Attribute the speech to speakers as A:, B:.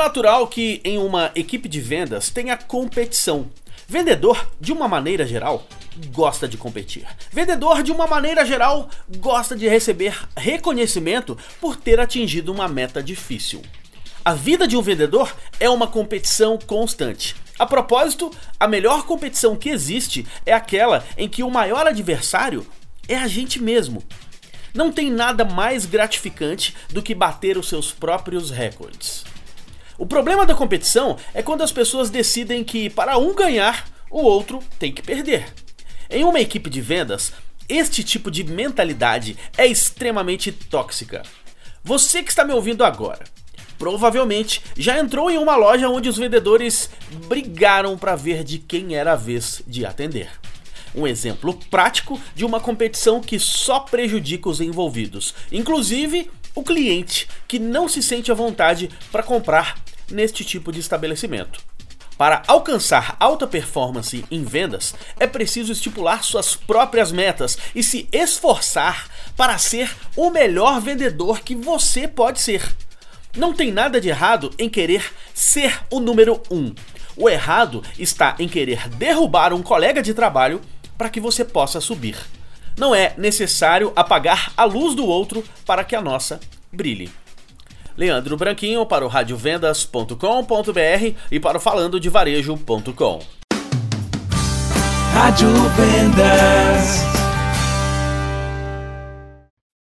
A: natural que em uma equipe de vendas tenha competição. Vendedor, de uma maneira geral, gosta de competir. Vendedor, de uma maneira geral, gosta de receber reconhecimento por ter atingido uma meta difícil. A vida de um vendedor é uma competição constante. A propósito, a melhor competição que existe é aquela em que o maior adversário é a gente mesmo. Não tem nada mais gratificante do que bater os seus próprios recordes. O problema da competição é quando as pessoas decidem que para um ganhar, o outro tem que perder. Em uma equipe de vendas, este tipo de mentalidade é extremamente tóxica. Você que está me ouvindo agora, provavelmente já entrou em uma loja onde os vendedores brigaram para ver de quem era a vez de atender. Um exemplo prático de uma competição que só prejudica os envolvidos, inclusive o cliente que não se sente à vontade para comprar neste tipo de estabelecimento. Para alcançar alta performance em vendas, é preciso estipular suas próprias metas e se esforçar para ser o melhor vendedor que você pode ser. Não tem nada de errado em querer ser o número um. O errado está em querer derrubar um colega de trabalho para que você possa subir. Não é necessário apagar a luz do outro para que a nossa brilhe. Leandro Branquinho para o radiovendas.com.br e para o falando de varejo.com.
B: Rádio Vendas.